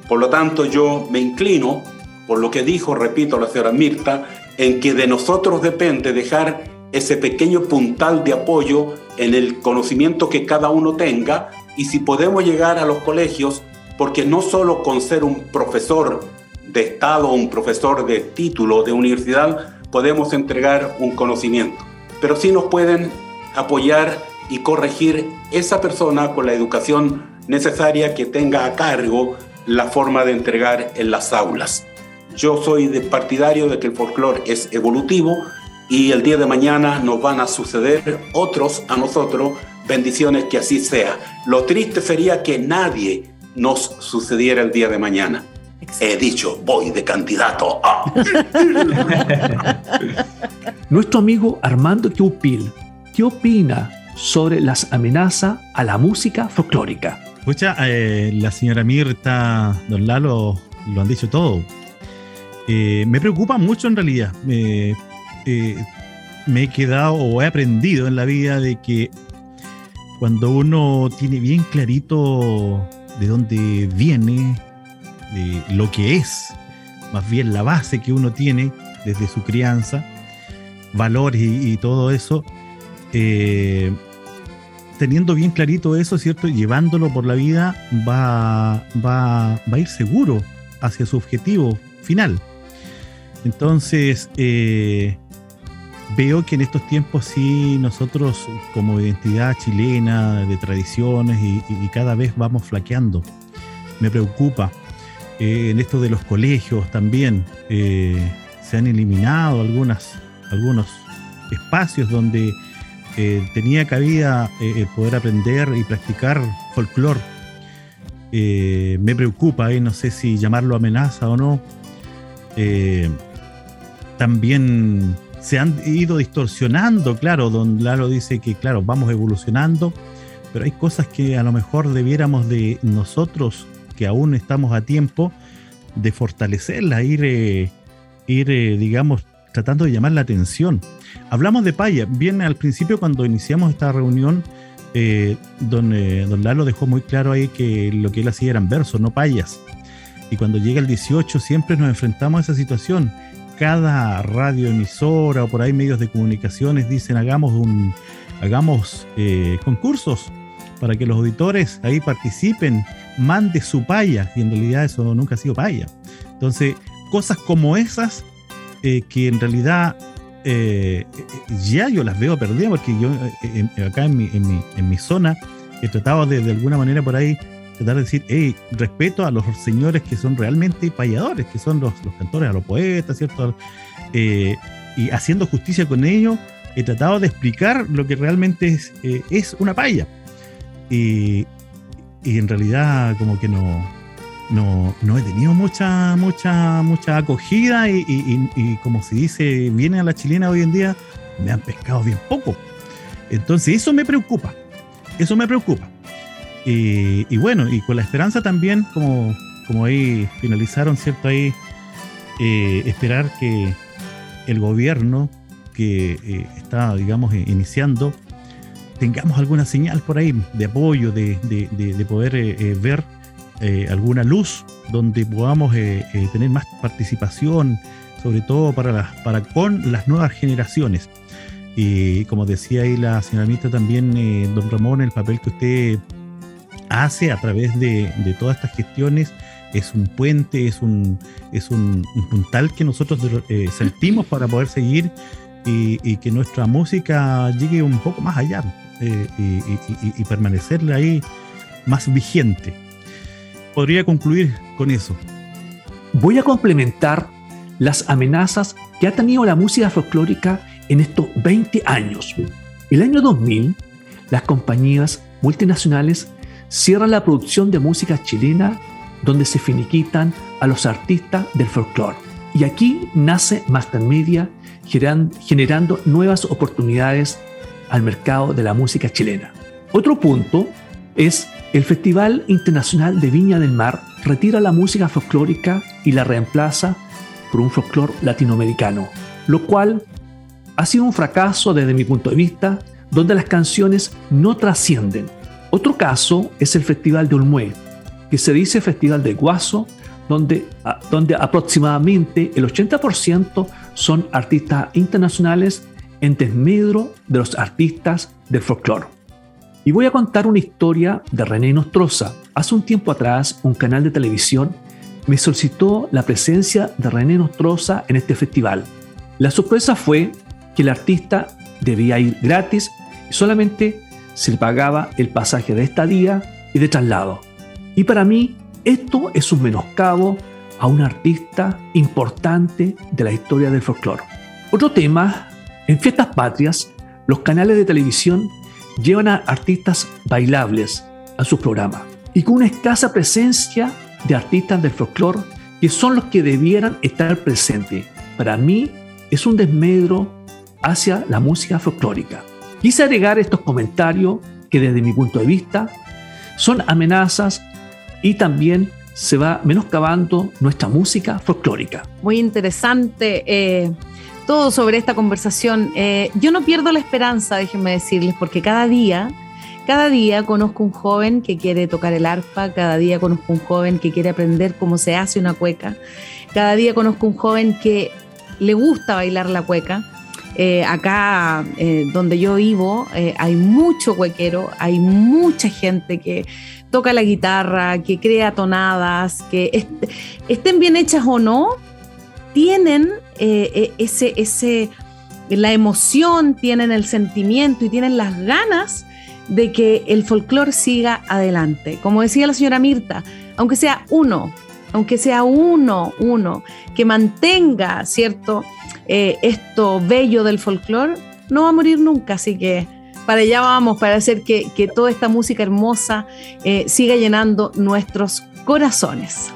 Por lo tanto, yo me inclino, por lo que dijo, repito, la señora Mirta, en que de nosotros depende dejar ese pequeño puntal de apoyo en el conocimiento que cada uno tenga y si podemos llegar a los colegios, porque no solo con ser un profesor de Estado un profesor de título de universidad podemos entregar un conocimiento, pero sí nos pueden apoyar y corregir esa persona con la educación necesaria que tenga a cargo la forma de entregar en las aulas. Yo soy de partidario de que el folclore es evolutivo y el día de mañana nos van a suceder otros a nosotros. Bendiciones que así sea. Lo triste sería que nadie nos sucediera el día de mañana. He dicho, voy de candidato. a... *laughs* Nuestro amigo Armando Teupil, ¿qué opina sobre las amenazas a la música folclórica? Escucha, eh, la señora Mirta, don Lalo, lo han dicho todo. Eh, me preocupa mucho en realidad. Me- me he quedado o he aprendido en la vida de que cuando uno tiene bien clarito de dónde viene, de lo que es, más bien la base que uno tiene desde su crianza, valores y, y todo eso, eh, teniendo bien clarito eso, ¿cierto? Llevándolo por la vida, va, va, va a ir seguro hacia su objetivo final. Entonces, eh, veo que en estos tiempos sí nosotros como identidad chilena de tradiciones y, cada vez vamos flaqueando. Me preocupa. Eh, en esto de los colegios también eh, se han eliminado algunas, algunos espacios donde eh, tenía cabida eh, poder aprender y practicar folclore. Me preocupa, no sé si llamarlo amenaza o no. También se han ido distorsionando, claro, don Lalo dice que, claro, vamos evolucionando, pero hay cosas que a lo mejor debiéramos de nosotros, que aún estamos a tiempo, de fortalecerla, ir, eh, ir eh, digamos, tratando de llamar la atención. Hablamos de paya, bien al principio cuando iniciamos esta reunión, eh, don, eh, don Lalo dejó muy claro ahí que lo que él hacía eran versos, no payas. Y cuando llega el 18 siempre nos enfrentamos a esa situación. Cada radioemisora o por ahí medios de comunicaciones dicen hagamos hagamos eh, concursos para que los auditores ahí participen, mande su paya, y en realidad eso nunca ha sido paya. Entonces, cosas como esas eh, que en realidad eh, ya yo las veo perdidas porque yo acá en mi, en mi, en mi zona he tratado de, de alguna manera por ahí tratar de decir, hey, respeto a los señores que son realmente payadores, que son los, los cantores, a los poetas, ¿cierto? Eh, y haciendo justicia con ellos, he tratado de explicar lo que realmente es, eh, es una paya. Y, y en realidad como que no, no, no he tenido mucha, mucha, mucha acogida y, y- y- como se dice, viene a la chilena hoy en día, me han pescado bien poco. Entonces eso me preocupa, eso me preocupa. Y, bueno, y con la esperanza también, como, como ahí finalizaron, ¿cierto? Ahí eh, esperar que el gobierno que eh, está, digamos, eh, iniciando, tengamos alguna señal por ahí de apoyo, de, de- de- de poder ver alguna luz donde podamos tener más participación, sobre todo para, las, para con las nuevas generaciones. Y como decía ahí la señora Mita también, don Ramón, el papel que usted hace a través de, de todas estas gestiones es un puente, es un, es un, un puntal que nosotros eh, sentimos para poder seguir y, y que nuestra música llegue un poco más allá eh, y, y- y- ahí más vigente. Podría concluir con eso. Voy a complementar las amenazas que ha tenido la música folclórica en estos 20 años. El año 2000, las compañías multinacionales cierran la producción de música chilena donde se finiquitan a los artistas del folclore. Y aquí nace Master Media generan- generando nuevas oportunidades al mercado de la música chilena. Otro punto es el Festival Internacional de Viña del Mar retira la música folclórica y la reemplaza por un folclore latinoamericano, lo cual ha sido un fracaso desde mi punto de vista, donde las canciones no trascienden. Otro caso es el Festival de Olmué, que se dice Festival de Guaso, donde, a- donde aproximadamente el 80% son artistas internacionales en desmedro de los artistas del folclore. Y voy a contar una historia de René Nostroza. Hace un tiempo atrás, un canal de televisión me solicitó la presencia de René Nostroza en este festival. La sorpresa fue que el artista debía ir gratis y solamente se le pagaba el pasaje de estadía y de traslado. Y para mí, esto es un menoscabo a un artista importante de la historia del folclore. Otro tema, en fiestas patrias, los canales de televisión llevan a artistas bailables a su programa y con una escasa presencia de artistas del folclore que son los que debieran estar presentes. Para mí es un desmedro hacia la música folclórica. Quise agregar estos comentarios que desde mi punto de vista son amenazas y también se va menoscabando nuestra música folclórica. Muy interesante eh, todo sobre esta conversación. Eh, yo no pierdo la esperanza, déjenme decirles, porque cada día, cada día conozco un joven que quiere tocar el arpa, cada día conozco un joven que quiere aprender cómo se hace una cueca, cada día conozco un joven que le gusta bailar la cueca. Eh, acá eh, donde yo vivo eh, hay mucho cuequero, hay mucha gente que toca la guitarra, que crea tonadas, que est- estén bien hechas o no, tienen ese, ese, la emoción, tienen el sentimiento y tienen las ganas de que el folclore siga adelante. Como decía la señora Mirta, aunque sea uno, aunque sea uno, uno, que mantenga, ¿cierto? Eh, esto bello del folclore, no va a morir nunca, así que para allá vamos, para hacer que, que toda esta música hermosa eh, siga llenando nuestros corazones.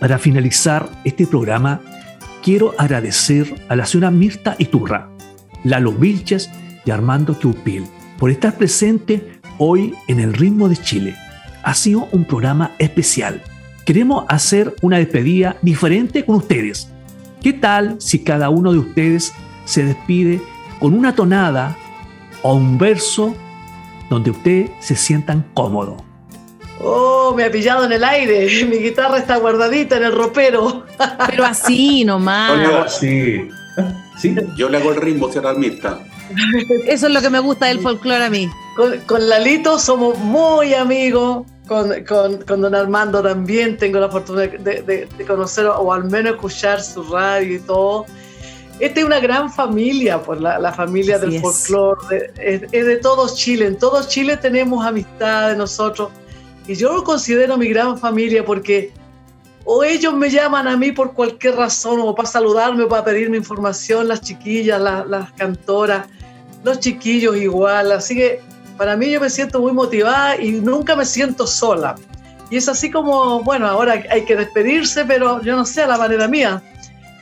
Para finalizar este programa, quiero agradecer a la señora Mirta Iturra, Lalo Vilches y Armando Quupil por estar presente hoy en el ritmo de Chile. Ha sido un programa especial. Queremos hacer una despedida diferente con ustedes. ¿Qué tal si cada uno de ustedes se despide con una tonada o un verso donde ustedes se sientan cómodos? Oh, me ha pillado en el aire. *laughs* Mi guitarra está guardadita en el ropero. *laughs* Pero así nomás. Oye, sí. ¿Sí? Yo le hago el ritmo, señora Mirta. Eso es lo que me gusta del folclore a mí. Con, con Lalito somos muy amigos. Con, con, con don Armando también tengo la fortuna de, de- de conocer o al menos escuchar su radio y todo. Esta es una gran familia, pues la, la familia Así del folclore, de- es, es de todos Chile. En todo Chile tenemos amistad de nosotros. Y yo lo considero mi gran familia porque o ellos me llaman a mí por cualquier razón, o para saludarme, o para pedirme información, las chiquillas, la- las cantoras, los chiquillos igual. Así que para mí yo me siento muy motivada y nunca me siento sola. Y es así como, bueno, ahora hay que despedirse, pero yo no sé, a la manera mía.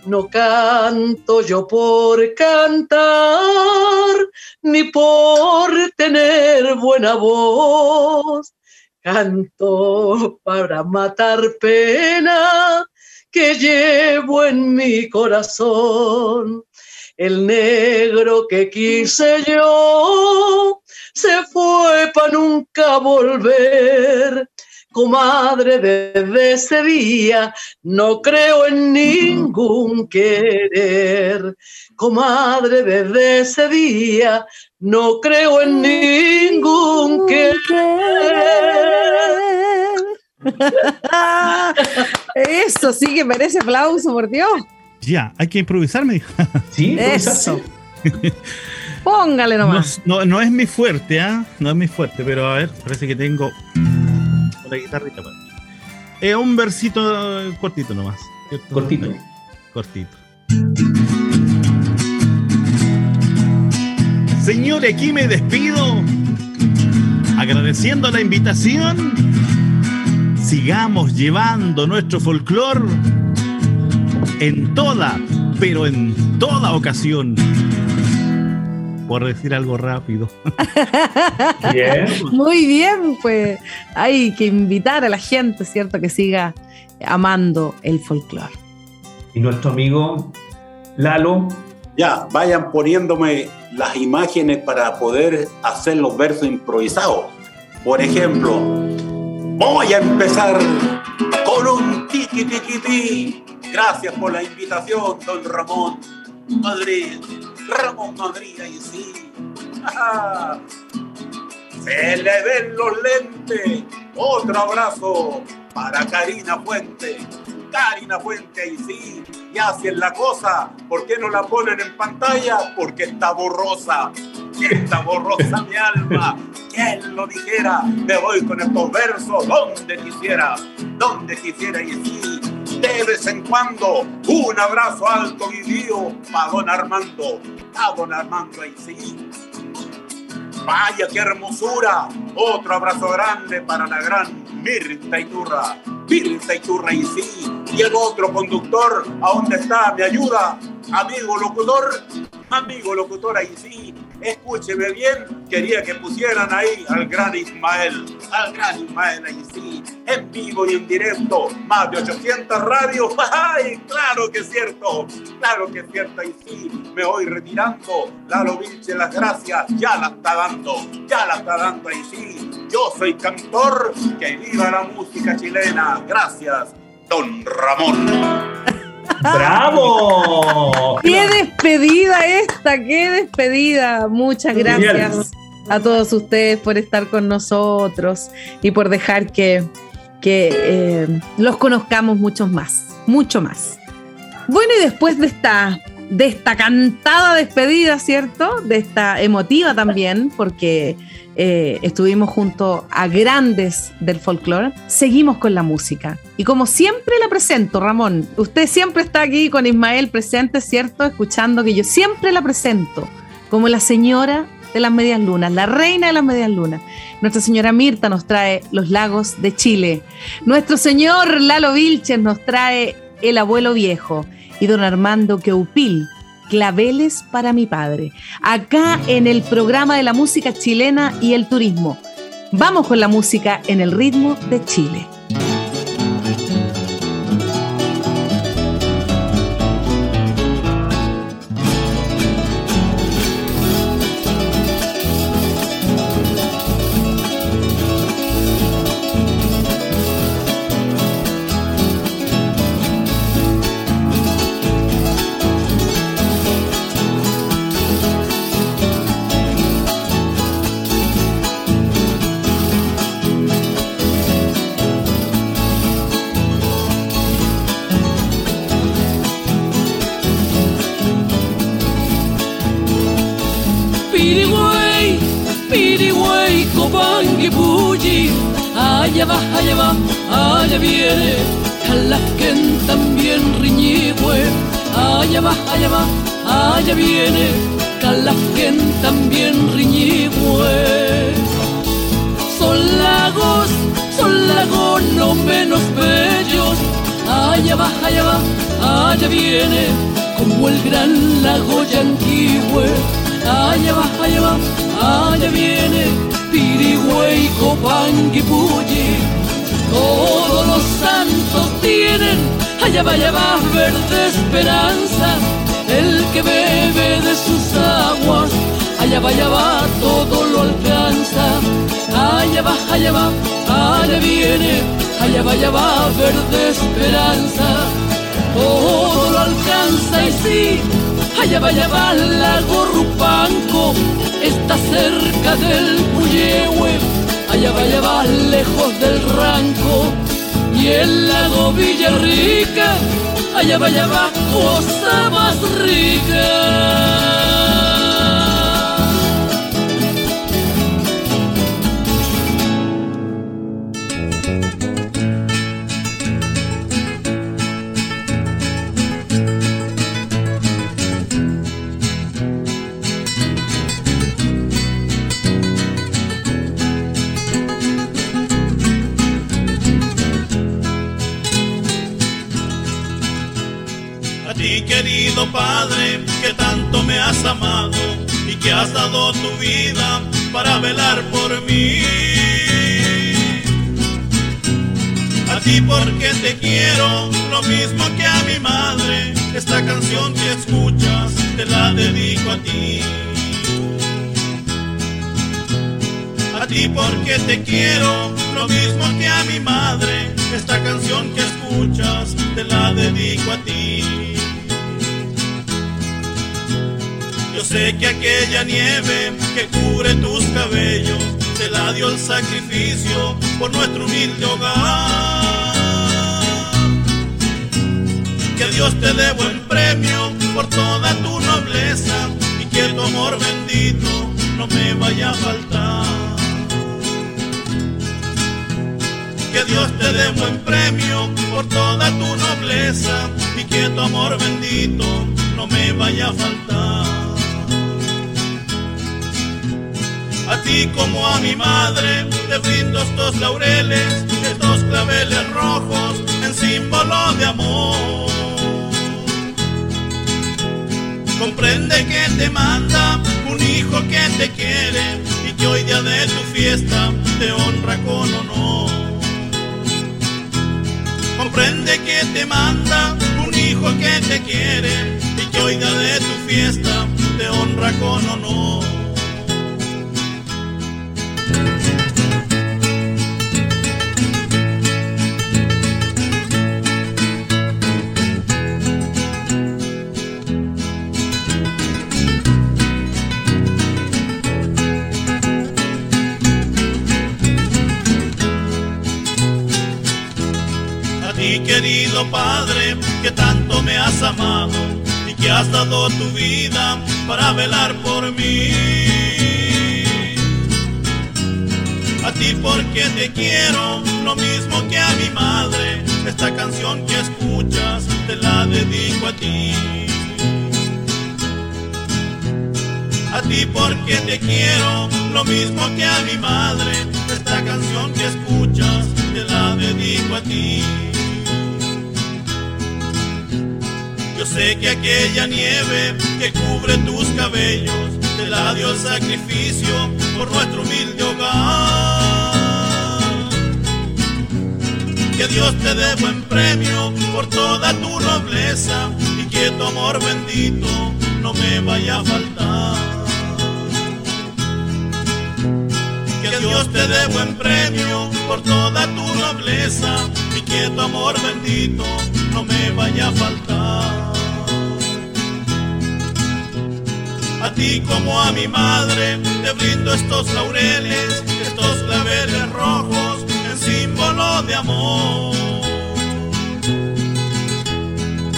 No canto yo por cantar, ni por tener buena voz. Canto para matar pena que llevo en mi corazón. El negro que quise yo se fue para nunca volver. Comadre, desde ese día no creo en ningún querer. Comadre, desde ese día no creo en ningún querer. *laughs* Eso sí que merece aplauso, por Dios. Ya, hay que improvisar, me dijo. Sí, Eso. Póngale No, nomás. no, no es mi fuerte, ¿ah? No es mi fuerte, pero a ver, parece que tengo una guitarrita. para- Es un versito eh, cortito nomás. ¿cierto? Cortito. Cortito. Señores, aquí me despido. Agradeciendo la invitación. sigamos llevando nuestro folclore en toda, pero en toda ocasión. Por decir algo rápido. Bien. Muy bien, pues hay que invitar a la gente, ¿cierto? Que siga amando el folclore. Y nuestro amigo Lalo, Ya, vayan poniéndome las imágenes para poder hacer los versos improvisados. Por ejemplo, voy a empezar con un tiki tiki ti. Gracias por la invitación, don Ramón Madrid. Ramón Madrid, ahí sí. Se le ven los lentes. Otro abrazo para Karina Fuente. Karina Fuente, ahí sí. Y hacen la cosa. ¿Por qué no la ponen en pantalla? Porque está borrosa. Está borrosa mi alma. ¿Quién lo dijera? Me voy con estos versos donde quisiera. Donde quisiera y sí. De vez en cuando, un abrazo alto vivido para don Armando. A don Armando, ahí sí. Vaya qué hermosura. Otro abrazo grande para la gran Mirta Iturra. Mirta Iturra y sí. Y el otro conductor, ¿a dónde está? ¿Me ayuda? Amigo locutor. Amigo locutor, ahí sí. Escúcheme bien. Quería que pusieran ahí al gran Ismael. Al gran Ismael, ahí sí. En vivo y en directo. Más de 800 radios. *laughs* ¡Ay! Claro que es cierto. Claro que es cierto, ahí sí. Me voy retirando. Lalo Vilche, las gracias. Ya la está dando. Ya la está dando, ahí sí. Yo soy cantor. Que viva la música chilena. Gracias, don Ramón. ¡Bravo! ¡Qué despedida esta! ¡Qué despedida! Muchas gracias a todos ustedes por estar con nosotros y por dejar que, que eh, los conozcamos muchos más, mucho más. Bueno, y después de esta, de esta cantada despedida, ¿cierto? De esta emotiva también, porque eh, estuvimos junto a grandes del folclore, seguimos con la música. Y como siempre la presento, Ramón, usted siempre está aquí con Ismael presente, ¿cierto? Escuchando que yo siempre la presento como la señora de las medias lunas, la reina de las medias lunas. Nuestra señora Mirta nos trae los lagos de Chile. Nuestro señor Lalo Vilches nos trae el abuelo viejo. Y don Armando Queupil, claveles para mi padre. Acá en el programa de la música chilena y el turismo. Vamos con la música en el ritmo de Chile. Allá viene, Calasquen también riñigüe, allá va, allá va, allá viene, Calasquen también riñigüe. Son lagos, son lagos no menos bellos, allá va, allá va, allá viene, como el gran lago Yanquihue allá va, allá va, allá viene Pirigüey, Copangui, Puyi. Todos los santos tienen, allá va, allá va, verde esperanza. El que bebe de sus aguas, allá va, allá va, todo lo alcanza. Allá va, allá va, allá viene, allá va, allá va, verde esperanza. Todo lo alcanza y sí, allá va, allá va, lago Rupanco, está cerca del Puyehue, allá va, allá va, lejos del Ranco, y el lago Villarrica, allá va, allá va, cosa más rica. Amado y que has dado tu vida para velar por mí. A ti porque te quiero, lo mismo que a mi madre, esta canción que escuchas te la dedico a ti. A ti porque te quiero, lo mismo que a mi madre, esta canción que escuchas te la dedico a ti. Sé que aquella nieve que cubre tus cabellos te la dio el sacrificio por nuestro humilde hogar. Que Dios te dé buen premio por toda tu nobleza y que tu amor bendito no me vaya a faltar. Que Dios te dé buen premio por toda tu nobleza y que tu amor bendito no me vaya a faltar. A ti como a mi madre te brindo estos laureles, estos claveles rojos en símbolo de amor. Comprende que te manda un hijo que te quiere y que hoy día de tu fiesta te honra con honor. Comprende que te manda un hijo que te quiere y que hoy día de tu fiesta te honra con honor. Padre, que tanto me has amado y que has dado tu vida para velar por mí. A ti porque te quiero, lo mismo que a mi madre, esta canción que escuchas te la dedico a ti. A ti porque te quiero, lo mismo que a mi madre, esta canción que escuchas te la dedico a ti. Yo sé que aquella nieve que cubre tus cabellos te la dio el sacrificio por nuestro humilde hogar. Que Dios te dé buen premio por toda tu nobleza y que tu amor bendito no me vaya a faltar. Que Dios te dé buen premio por toda tu nobleza y que tu amor bendito no me vaya a faltar. A ti como a mi madre te brindo estos laureles, estos claveles rojos en símbolo de amor.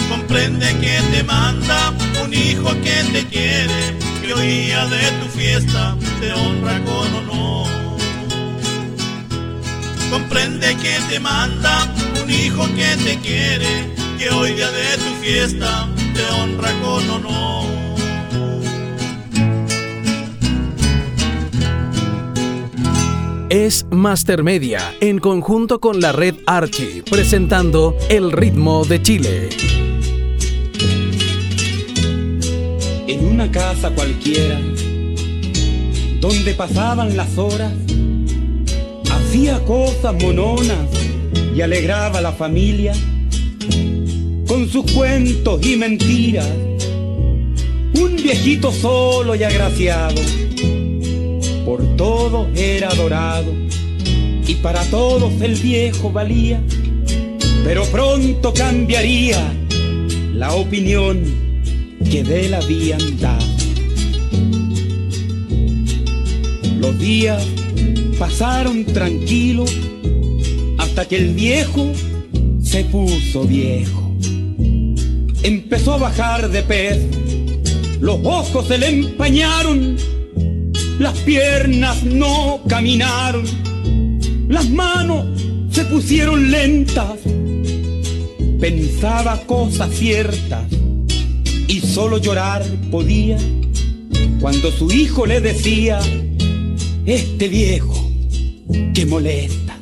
Comprende que te manda un hijo que te quiere, que hoy día de tu fiesta te honra con honor. Comprende que te manda un hijo que te quiere, que hoy día de tu fiesta te honra con honor. Es Master Media, en conjunto con la red Archie, presentando El ritmo de Chile. En una casa cualquiera, donde pasaban las horas, hacía cosas mononas y alegraba a la familia con sus cuentos y mentiras. Un viejito solo y agraciado, por todos era adorado y para todos el viejo valía, pero pronto cambiaría la opinión que de él habían dado. Los días pasaron tranquilos hasta que el viejo se puso viejo. Empezó a bajar de pez, los ojos se le empañaron, las piernas no caminaron, las manos se pusieron lentas. Pensaba cosas ciertas y solo llorar podía cuando su hijo le decía, este viejo que molesta.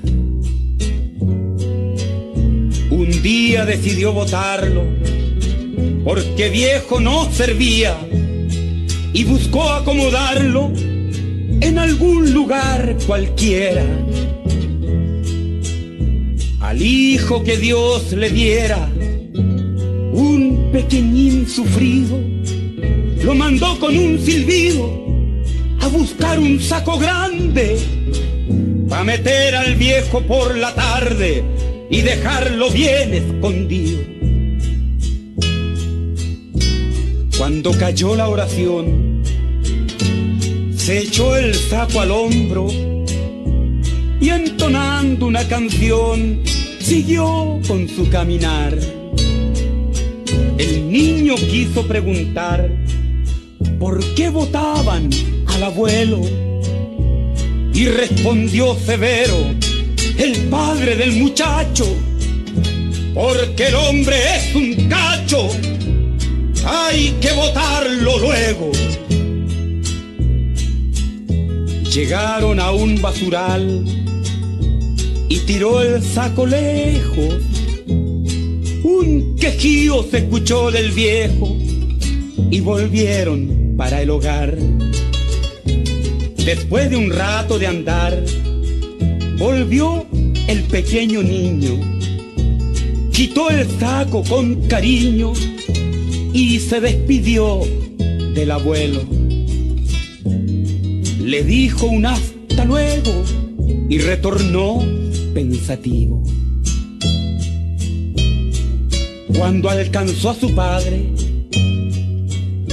Un día decidió votarlo porque viejo no servía y buscó acomodarlo en algún lugar cualquiera. Al hijo que Dios le diera, un pequeñín sufrido, lo mandó con un silbido a buscar un saco grande para meter al viejo por la tarde y dejarlo bien escondido. Cuando cayó la oración, se echó el saco al hombro y entonando una canción siguió con su caminar. El niño quiso preguntar por qué votaban al abuelo y respondió severo el padre del muchacho, porque el hombre es un cacho, hay que votarlo luego. Llegaron a un basural y tiró el saco lejos. Un quejío se escuchó del viejo y volvieron para el hogar. Después de un rato de andar, volvió el pequeño niño, quitó el saco con cariño y se despidió del abuelo. Le dijo un hasta luego y retornó pensativo. Cuando alcanzó a su padre,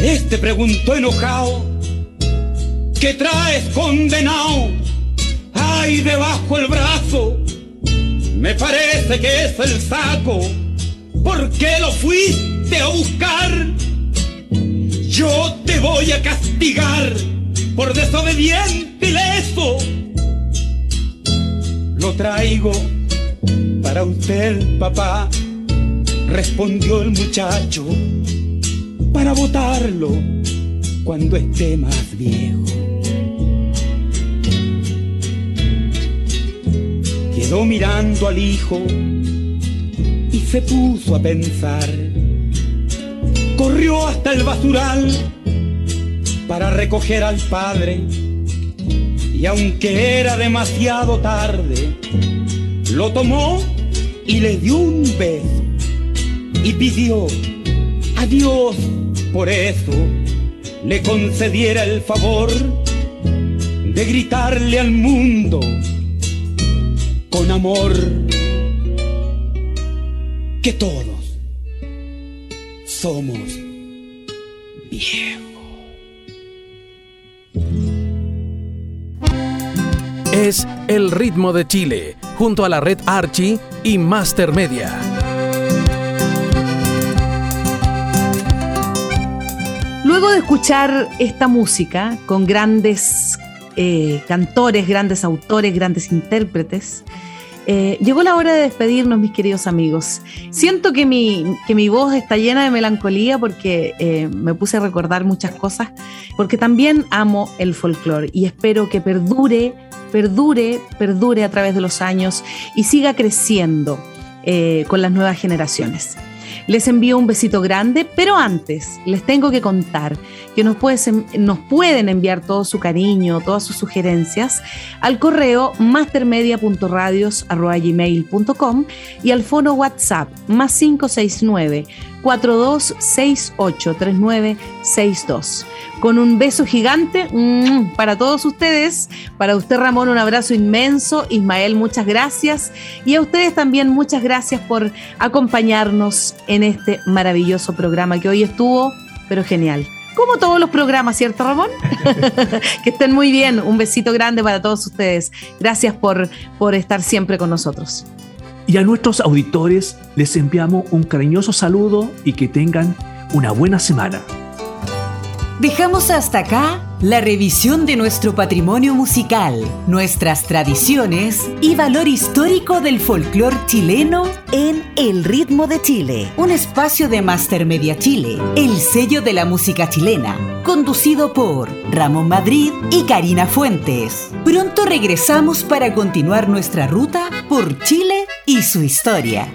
este preguntó enojado, ¿qué traes condenado? Ay, debajo el brazo, me parece que es el saco, ¿por qué lo fuiste a buscar? Yo te voy a castigar por desobediente y. Lo traigo para usted, papá, respondió el muchacho, para votarlo cuando esté más viejo. Quedó mirando al hijo y se puso a pensar. Corrió hasta el basural para recoger al padre y aunque era demasiado tarde, lo tomó y le dio un beso y pidió a Dios por eso le concediera el favor de gritarle al mundo con amor que todos somos viejos. El Ritmo de Chile, junto a la red Archie y Master Media. Luego de escuchar esta música con grandes eh, cantores, grandes autores, grandes intérpretes, eh, llegó la hora de despedirnos, mis queridos amigos. Siento que mi, que mi voz está llena de melancolía porque eh, me puse a recordar muchas cosas, porque también amo el folclore y espero que perdure, perdure, perdure a través de los años y siga creciendo eh, con las nuevas generaciones. Les envío un besito grande, pero antes les tengo que contar que nos, pueden enviar todo su cariño, todas sus sugerencias al correo mastermedia.radios.gmail.com y al fono WhatsApp más 569 42683962. Con un beso gigante mm, para todos ustedes. Para usted, Ramón, un abrazo inmenso. Ismael, muchas gracias. Y a ustedes también muchas gracias por acompañarnos en este maravilloso programa que hoy estuvo, pero genial. Como todos los programas, ¿cierto, Ramón? *laughs* que estén muy bien. Un besito grande para todos ustedes. Gracias por, por estar siempre con nosotros. Y a nuestros auditores les enviamos un cariñoso saludo y que tengan una buena semana. Dejamos hasta acá la revisión de nuestro patrimonio musical, nuestras tradiciones y valor histórico del folclore chileno en El Ritmo de Chile, un espacio de Master Media Chile, el sello de la música chilena, conducido por Ramón Madrid y Karina Fuentes. Pronto regresamos para continuar nuestra ruta por Chile y su historia.